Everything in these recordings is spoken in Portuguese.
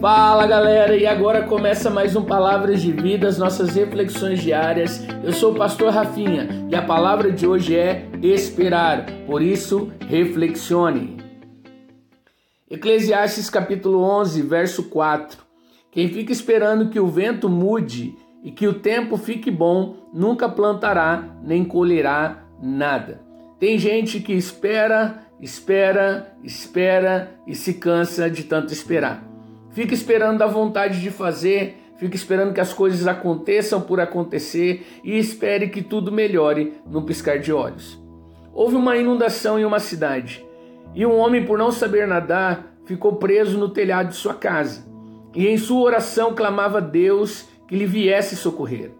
Fala galera, e agora começa mais um Palavras de Vida, as nossas reflexões diárias. Eu sou o pastor Rafinha e a palavra de hoje é esperar, por isso reflexione. Eclesiastes capítulo 11, verso 4. Quem fica esperando que o vento mude e que o tempo fique bom, nunca plantará nem colherá nada. Tem gente que espera, espera, espera e se cansa de tanto esperar. Fica esperando a vontade de fazer, fica esperando que as coisas aconteçam por acontecer e espere que tudo melhore no piscar de olhos. Houve uma inundação em uma cidade e um homem, por não saber nadar, ficou preso no telhado de sua casa e em sua oração clamava a Deus que lhe viesse socorrer.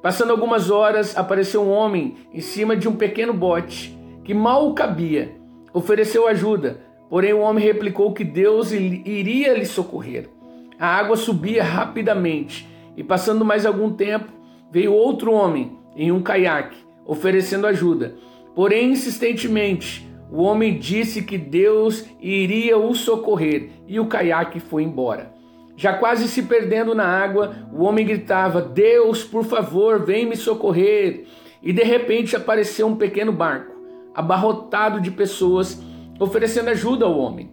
Passando algumas horas, apareceu um homem em cima de um pequeno bote que mal cabia. Ofereceu ajuda, porém o homem replicou que Deus iria lhe socorrer. A água subia rapidamente e, passando mais algum tempo, veio outro homem em um caiaque, oferecendo ajuda. Porém, insistentemente, o homem disse que Deus iria o socorrer e o caiaque foi embora. Já quase se perdendo na água, o homem gritava: Deus, por favor, vem me socorrer. E de repente apareceu um pequeno barco, abarrotado de pessoas, oferecendo ajuda ao homem.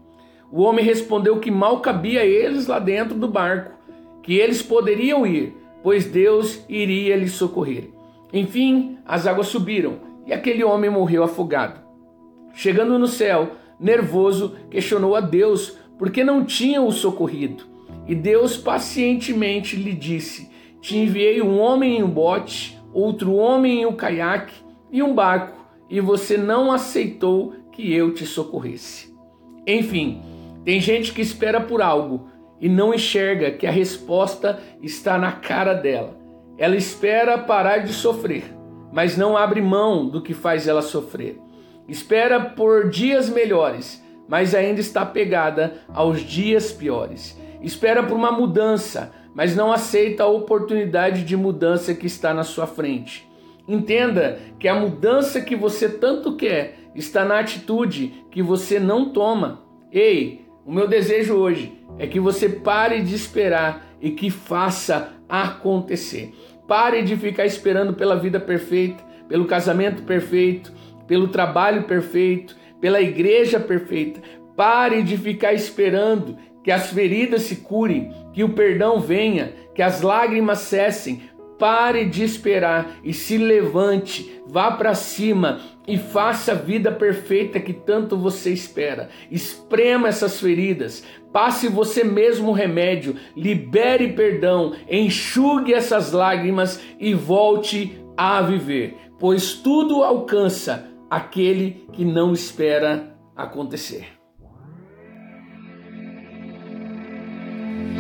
O homem respondeu que mal cabia a eles lá dentro do barco, que eles poderiam ir, pois Deus iria lhes socorrer. Enfim, as águas subiram e aquele homem morreu afogado. Chegando no céu, nervoso, questionou a Deus por que não tinham o socorrido. E Deus pacientemente lhe disse: Te enviei um homem em um bote, outro homem em um caiaque e um barco, e você não aceitou que eu te socorresse. Enfim, tem gente que espera por algo e não enxerga que a resposta está na cara dela. Ela espera parar de sofrer, mas não abre mão do que faz ela sofrer. Espera por dias melhores, mas ainda está pegada aos dias piores espera por uma mudança, mas não aceita a oportunidade de mudança que está na sua frente. Entenda que a mudança que você tanto quer está na atitude que você não toma. Ei, o meu desejo hoje é que você pare de esperar e que faça acontecer. Pare de ficar esperando pela vida perfeita, pelo casamento perfeito, pelo trabalho perfeito, pela igreja perfeita. Pare de ficar esperando que as feridas se curem, que o perdão venha, que as lágrimas cessem. Pare de esperar e se levante, vá para cima e faça a vida perfeita que tanto você espera. Esprema essas feridas, passe você mesmo o remédio, libere perdão, enxugue essas lágrimas e volte a viver, pois tudo alcança aquele que não espera acontecer.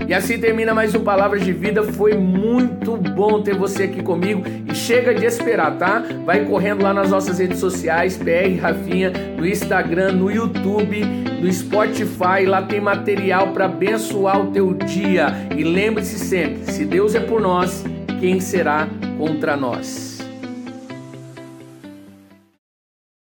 E assim termina mais um Palavras de Vida. Foi muito bom ter você aqui comigo. E chega de esperar, tá? Vai correndo lá nas nossas redes sociais, PR Rafinha, no Instagram, no YouTube, no Spotify. Lá tem material para abençoar o teu dia. E lembre-se sempre: se Deus é por nós, quem será contra nós?